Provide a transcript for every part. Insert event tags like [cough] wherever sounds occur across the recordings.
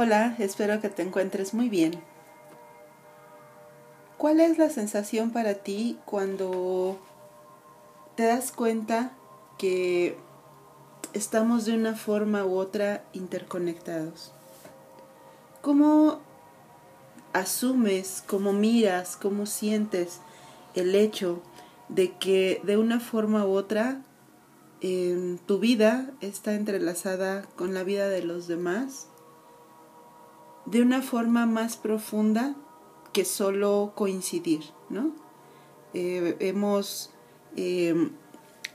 Hola, espero que te encuentres muy bien. ¿Cuál es la sensación para ti cuando te das cuenta que estamos de una forma u otra interconectados? ¿Cómo asumes, cómo miras, cómo sientes el hecho de que de una forma u otra tu vida está entrelazada con la vida de los demás de una forma más profunda que solo coincidir, ¿no? Eh, hemos eh,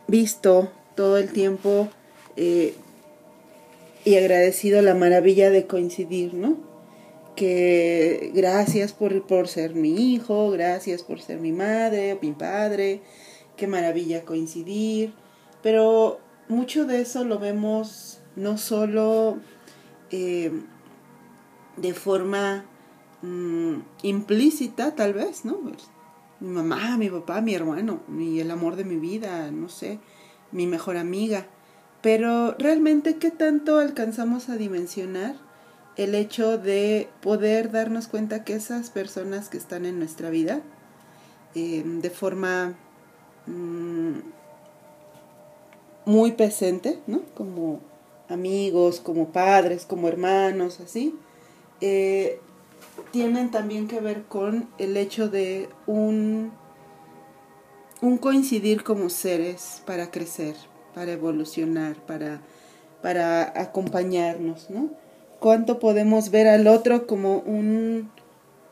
visto todo el tiempo eh, y agradecido la maravilla de coincidir, ¿no? Que gracias por, por ser mi hijo, gracias por ser mi madre o mi padre, qué maravilla coincidir, pero mucho de eso lo vemos no solo de forma mm, implícita, tal vez, ¿no? Pues, mi mamá, mi papá, mi hermano, mi, el amor de mi vida, no sé, mi mejor amiga. Pero realmente, ¿qué tanto alcanzamos a dimensionar el hecho de poder darnos cuenta que esas personas que están en nuestra vida, em, de forma mm, muy presente, ¿no? Como amigos, como padres, como hermanos, así, eh, tienen también que ver con el hecho de un, un coincidir como seres para crecer, para evolucionar, para, para acompañarnos, ¿no? Cuánto podemos ver al otro como un,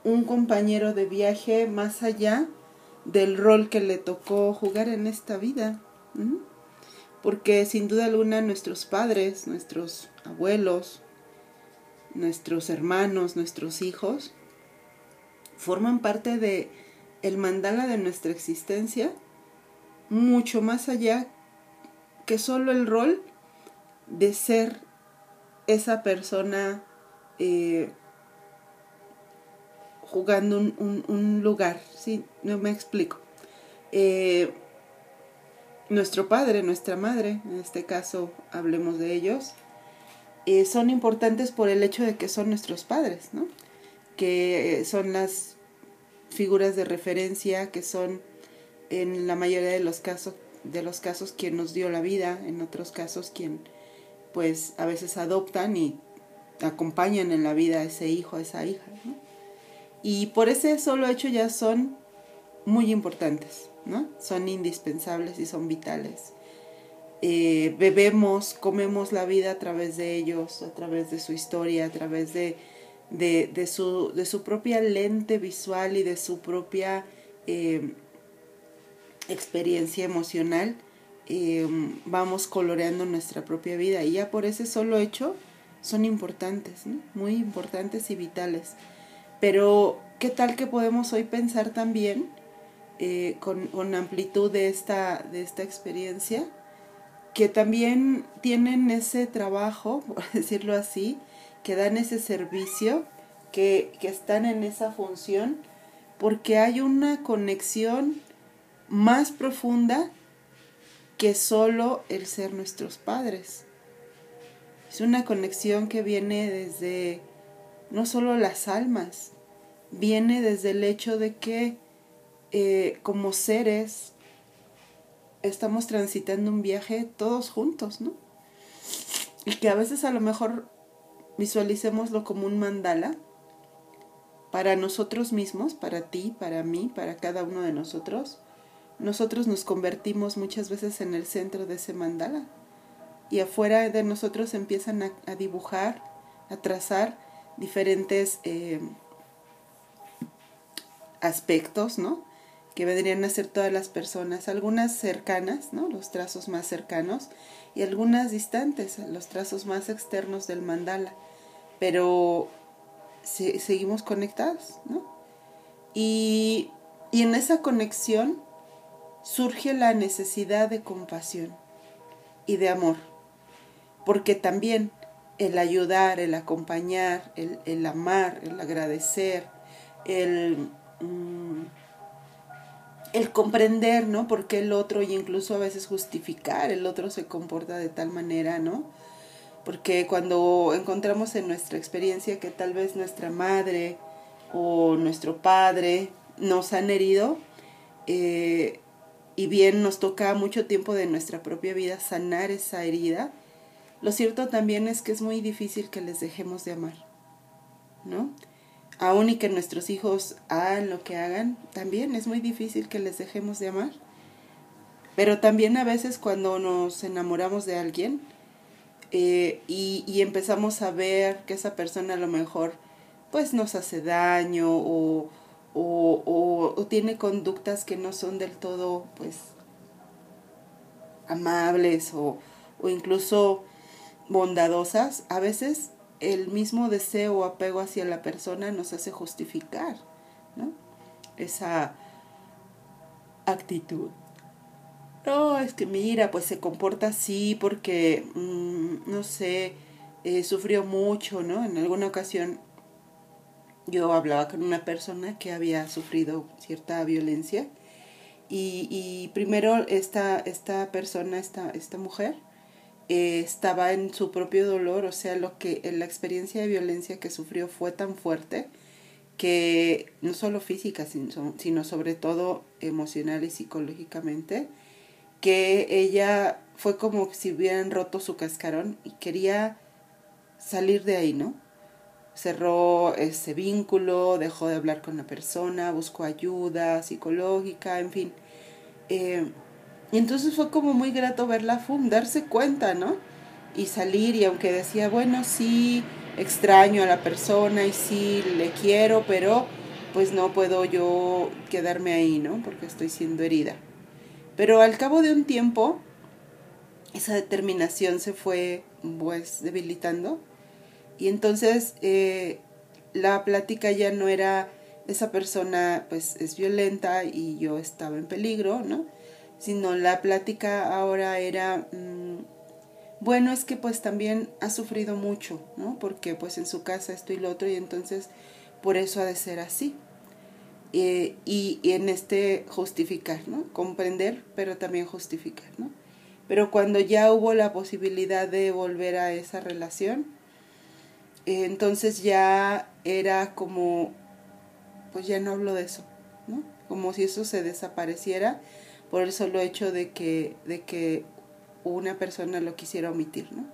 un compañero de viaje más allá del rol que le tocó jugar en esta vida. Porque sin duda alguna nuestros padres, nuestros abuelos, nuestros hermanos, nuestros hijos, forman parte de el mandala de nuestra existencia, mucho más allá que solo el rol de ser esa persona eh, jugando un, lugar, ¿sí? No me explico. Eh, nuestro padre, nuestra madre, en este caso hablemos de ellos, eh, son importantes por el hecho de que son nuestros padres, ¿no? que eh, son las figuras de referencia, que son en la mayoría de los casos, de los casos quien nos dio la vida, en otros casos quien pues a veces adoptan y acompañan en la vida a ese hijo, a esa hija. ¿no? Y por ese solo hecho ya son muy importantes, ¿no? Son indispensables y son vitales eh, bebemos, comemos la vida a través de ellos, a través de su historia, a través de, de, su, de su, propia lente visual y de su propia eh, experiencia emocional. Eh, vamos coloreando nuestra propia vida y ya por ese solo hecho son importantes, muy importantes y vitales. Pero, ¿qué tal que podemos hoy pensar también con, con amplitud de esta, de esta experiencia? Que también tienen ese trabajo, por [laughs] decirlo así, que dan ese servicio, que, que están en esa función, porque hay una conexión más profunda que solo el ser nuestros padres. Es una conexión que viene desde no solo las almas, viene desde el hecho de que eh, como seres estamos transitando un viaje todos juntos, ¿no? Y que a veces a lo mejor visualicémoslo como un mandala para nosotros mismos, para ti, para mí, para cada uno de nosotros. Nosotros nos convertimos muchas veces en el centro de ese mandala y afuera de nosotros empiezan a, dibujar, a trazar diferentes eh, aspectos, ¿no? Que vendrían a ser todas las personas, algunas cercanas, ¿no? los trazos más cercanos, y algunas distantes, los trazos más externos del mandala, pero seguimos conectados, ¿no? Y, y en esa conexión surge la necesidad de compasión y de amor, porque también el ayudar, el acompañar, el, el amar, el agradecer, el... Mm, el comprender, ¿no? Por qué el otro y incluso a veces justificar el otro se comporta de tal manera, ¿no? Porque cuando encontramos en nuestra experiencia que tal vez nuestra madre o nuestro padre nos han herido, eh, y bien nos toca mucho tiempo de nuestra propia vida sanar esa herida, lo cierto también es que es muy difícil que les dejemos de amar, ¿no? Aún y que nuestros hijos hagan lo que hagan, también es muy difícil que les dejemos de amar. Pero también a veces cuando nos enamoramos de alguien eh, y, y, empezamos a ver que esa persona a lo mejor pues nos hace daño o, o, o, tiene conductas que no son del todo pues amables o, o incluso bondadosas, a veces el mismo deseo o apego hacia la persona nos hace justificar esa actitud. No, es que mira, pues se comporta así porque, mm, no sé, eh, sufrió mucho, ¿no? En alguna ocasión yo hablaba con una persona que había sufrido cierta violencia y, y primero esta, esta persona, esta, esta mujer, eh, estaba en su propio dolor, o sea, lo que la experiencia de violencia que sufrió fue tan fuerte que no solo física, sino, sino sobre todo emocional y psicológicamente, que ella fue como si hubieran roto su cascarón y quería salir de ahí, ¿no? cerró ese vínculo, dejó de hablar con la persona, buscó ayuda psicológica, en fin. Eh, y entonces fue como muy grato verla, fum, darse cuenta, ¿no? Y salir y aunque decía, bueno, sí, extraño a la persona y sí, le quiero, pero pues no puedo yo quedarme ahí, ¿no? Porque estoy siendo herida. Pero al cabo de un tiempo, esa determinación se fue pues debilitando y entonces eh, la plática ya no era esa persona pues es violenta y yo estaba en peligro, ¿no? Sino la plática ahora era, mm, bueno, es que pues también ha sufrido mucho, ¿no? Porque pues en su casa esto y lo otro y entonces por eso ha de ser así. Eh, y, y, en este justificar, ¿no? Comprender, pero también justificar, ¿no? Pero cuando ya hubo la posibilidad de volver a esa relación, entonces ya era como, pues ya no hablo de eso, ¿no? Como si eso se desapareciera por el solo hecho de que, de que una persona lo quisiera omitir, ¿no?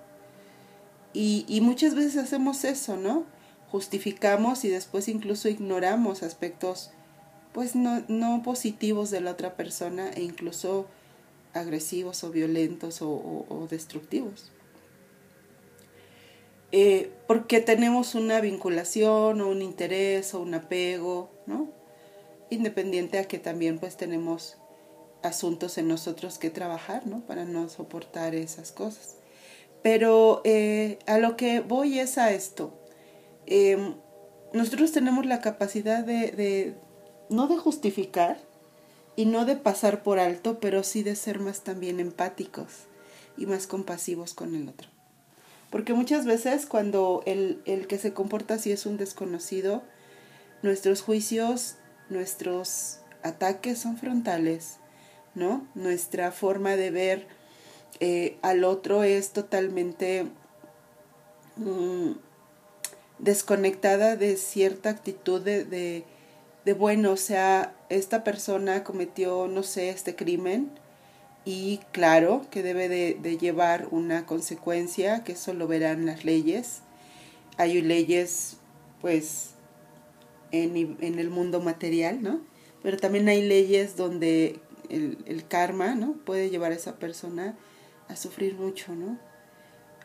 Y, muchas veces hacemos eso, ¿no? Justificamos y después incluso ignoramos aspectos, pues no, no positivos de la otra persona e incluso agresivos o violentos o, o destructivos. Eh, porque tenemos una vinculación o un interés o un apego, ¿no? Independiente a que también pues tenemos asuntos en nosotros que trabajar, ¿no? Para no soportar esas cosas. Pero eh, a lo que voy es a esto. Em, nosotros tenemos la capacidad de, de, no de justificar y no de pasar por alto, pero sí de ser más también empáticos y más compasivos con el otro. Porque muchas veces cuando el, el que se comporta así es un desconocido, nuestros juicios, nuestros ataques son frontales, ¿no? Nuestra forma de ver eh, al otro es totalmente mm, desconectada de cierta actitud de, de, de, bueno, o sea, esta persona cometió, no sé, este crimen, y claro que debe de, llevar una consecuencia, que eso lo verán las leyes. Hay leyes, pues, en, en el mundo material, ¿no? Pero también hay leyes donde el, el, karma, ¿no? Puede llevar a esa persona a sufrir mucho, ¿no?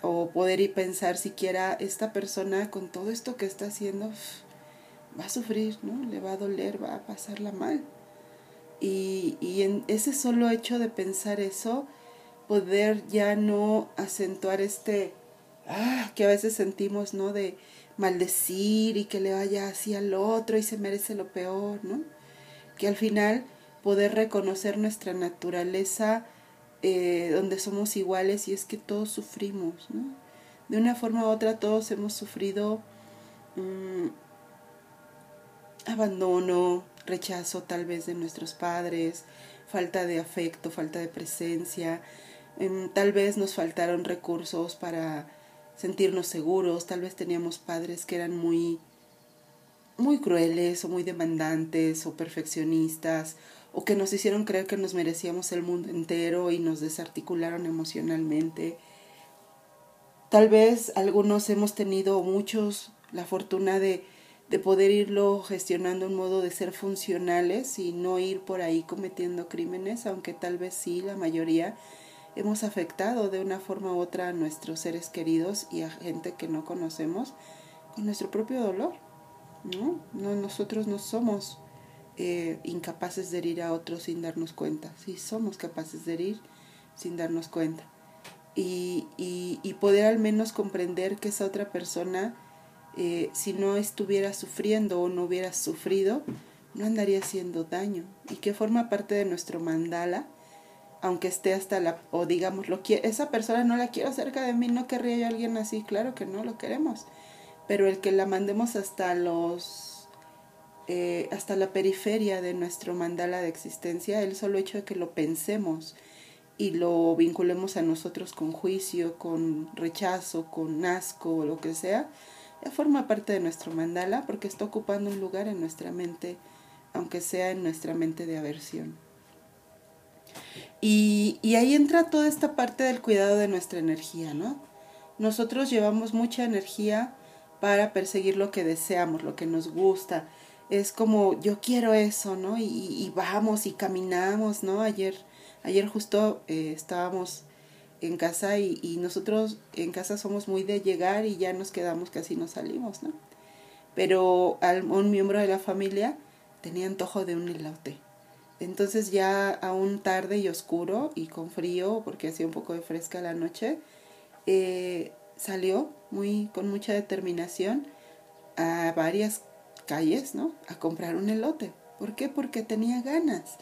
O poder y pensar siquiera esta persona con todo esto que está haciendo va a sufrir, ¿no? Le va a doler, va a pasarla mal. Y, y en ese solo hecho de pensar eso, poder ya no acentuar este, ah, que a veces sentimos, ¿no? De maldecir y que le vaya así al otro y se merece lo peor, ¿no? Que al final poder reconocer nuestra naturaleza eh, donde somos iguales y es que todos sufrimos, ¿no? De una forma u otra todos hemos sufrido mmm, abandono, rechazo tal vez de nuestros padres, falta de afecto, falta de presencia, em, tal vez nos faltaron recursos para sentirnos seguros, tal vez teníamos padres que eran muy muy crueles o muy demandantes o perfeccionistas o que nos hicieron creer que nos merecíamos el mundo entero y nos desarticularon emocionalmente. Tal vez algunos hemos tenido, muchos, la fortuna de, de poder irlo gestionando un modo de ser funcionales y no ir por ahí cometiendo crímenes, aunque tal vez sí, la mayoría hemos afectado de una forma u otra a nuestros seres queridos y a gente que no conocemos con nuestro propio dolor. ¿no? no nosotros no somos eh, incapaces de herir a otros sin darnos cuenta. Sí, somos capaces de herir sin darnos cuenta. Y, y, poder al menos comprender que esa otra persona, eh, si no estuviera sufriendo o no hubiera sufrido, no andaría haciendo daño. Y que forma parte de nuestro mandala, aunque esté hasta la, o digamos, lo que, esa persona no la quiero cerca de mí, no querría yo alguien así, claro que no lo queremos. Pero el que la mandemos hasta los eh, hasta la periferia de nuestro mandala de existencia, el solo hecho de que lo pensemos y lo vinculemos a nosotros con juicio, con rechazo, con asco o lo que sea, ya forma parte de nuestro mandala porque está ocupando un lugar en nuestra mente, aunque sea en nuestra mente de aversión. Y, y ahí entra toda esta parte del cuidado de nuestra energía, ¿no? Nosotros llevamos mucha energía para perseguir lo que deseamos, lo que nos gusta, es como yo quiero eso, ¿no? Y, vamos y caminamos, ¿no? Ayer, ayer justo eh, estábamos en casa y, y, nosotros en casa somos muy de llegar y ya nos quedamos, casi no salimos, ¿no? Pero al, un miembro de la familia tenía antojo de un elote. Entonces ya aún tarde y oscuro y con frío, porque hacía un poco de fresca la noche, eh, salió muy, con mucha determinación a varias calles, ¿no? A comprar un elote. ¿Por qué? Porque tenía ganas,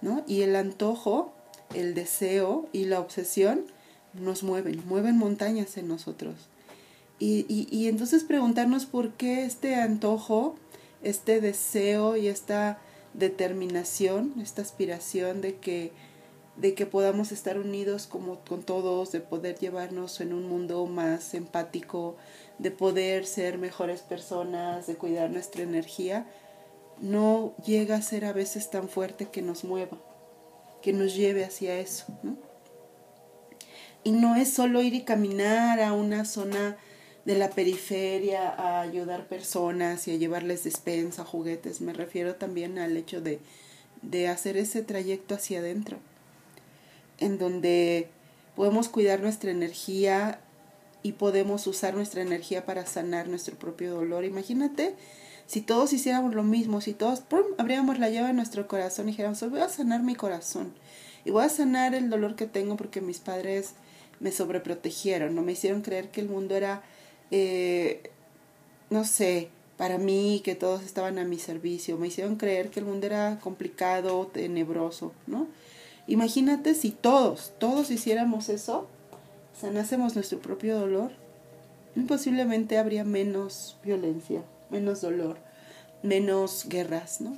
¿no? Y el antojo, el deseo y la obsesión nos mueven, mueven montañas en nosotros. Y, y, y entonces preguntarnos por qué este antojo, este deseo y esta determinación, esta aspiración de que de que podamos estar unidos como con todos, de poder llevarnos en un mundo más empático, de poder ser mejores personas, de cuidar nuestra energía, no llega a ser a veces tan fuerte que nos mueva, que nos lleve hacia eso. Y no es solo ir y caminar a una zona de la periferia a ayudar personas y a llevarles despensa, juguetes, me refiero también al hecho de, de hacer ese trayecto hacia adentro, en donde podemos cuidar nuestra energía y podemos usar nuestra energía para sanar nuestro propio dolor. Imagínate si todos hiciéramos lo mismo, si todos abríamos la llave de nuestro corazón y dijéramos, voy a sanar mi corazón y voy a sanar el dolor que tengo porque mis padres me sobreprotegieron, no me hicieron creer que el mundo era, eh, no sé, para mí, que todos estaban a mi servicio, me hicieron creer que el mundo era complicado, tenebroso, ¿no? Imagínate si todos, todos hiciéramos eso, sanásemos nuestro propio dolor, imposiblemente habría menos violencia, menos dolor, menos guerras, ¿no?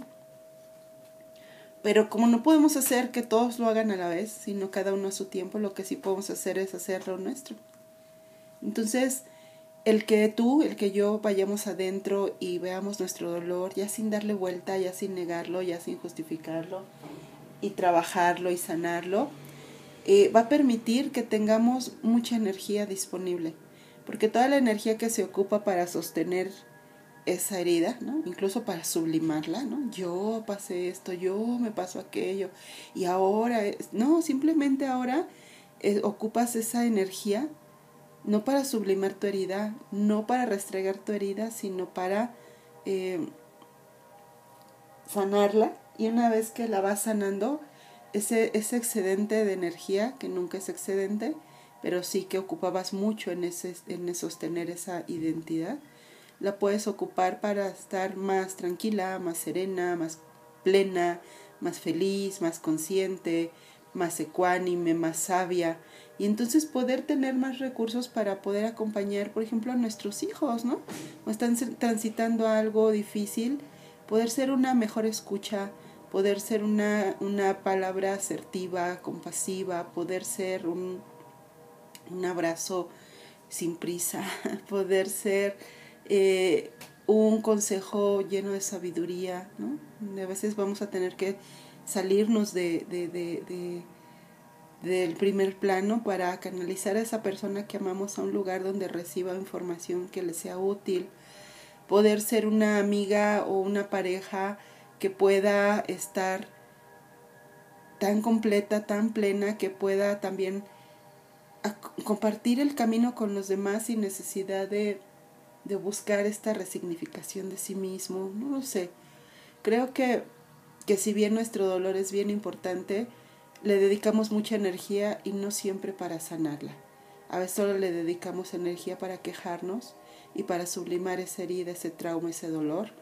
Pero como no podemos hacer que todos lo hagan a la vez, sino cada uno a su tiempo, lo que sí podemos hacer es hacerlo nuestro. Entonces, el que tú, el que yo vayamos adentro y veamos nuestro dolor, ya sin darle vuelta, ya sin negarlo, ya sin justificarlo, y trabajarlo y sanarlo, eh, va a permitir que tengamos mucha energía disponible, porque toda la energía que se ocupa para sostener esa herida, ¿no? incluso para sublimarla, ¿no? yo pasé esto, yo me pasó aquello, y ahora, no, simplemente ahora eh, ocupas esa energía no para sublimar tu herida, no para restregar tu herida, sino para eh, sanarla, y una vez que la vas sanando, ese, ese excedente de energía, que nunca es excedente, pero sí que ocupabas mucho en, ese, en sostener esa identidad, la puedes ocupar para estar más tranquila, más serena, más plena, más feliz, más consciente, más ecuánime, más sabia, y entonces poder tener más recursos para poder acompañar, por ejemplo, a nuestros hijos, ¿no? O están transitando algo difícil, poder ser una mejor escucha, poder ser una, una palabra asertiva, compasiva, poder ser un, un abrazo sin prisa, [laughs] poder ser eh, un consejo lleno de sabiduría, ¿no? A veces vamos a tener que salirnos de, de, de, del primer plano para canalizar a esa persona que amamos a un lugar donde reciba información que le sea útil, poder ser una amiga o una pareja que pueda estar tan completa, tan plena, que pueda también compartir el camino con los demás sin necesidad de, de buscar esta resignificación de sí mismo, no lo sé. Creo que, que si bien nuestro dolor es bien importante, le dedicamos mucha energía y no siempre para sanarla. A veces solo le dedicamos energía para quejarnos y para sublimar esa herida, ese trauma, ese dolor.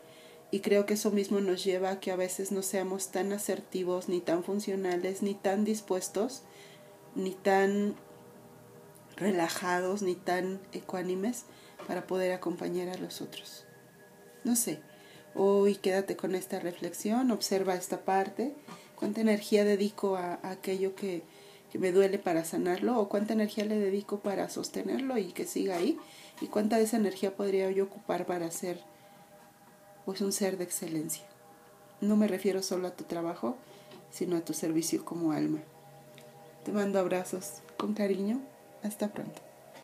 Y creo que eso mismo nos lleva a que a veces no seamos tan asertivos, ni tan funcionales, ni tan dispuestos, ni tan relajados, ni tan ecuánimes para poder acompañar a los otros. No sé, hoy quédate con esta reflexión, observa esta parte, cuánta energía dedico a, aquello que, que me duele para sanarlo o cuánta energía le dedico para sostenerlo y que siga ahí y cuánta de esa energía podría yo ocupar para ser pues un ser de excelencia. No me refiero solo a tu trabajo, sino a tu servicio como alma. Te mando abrazos con cariño. Hasta pronto.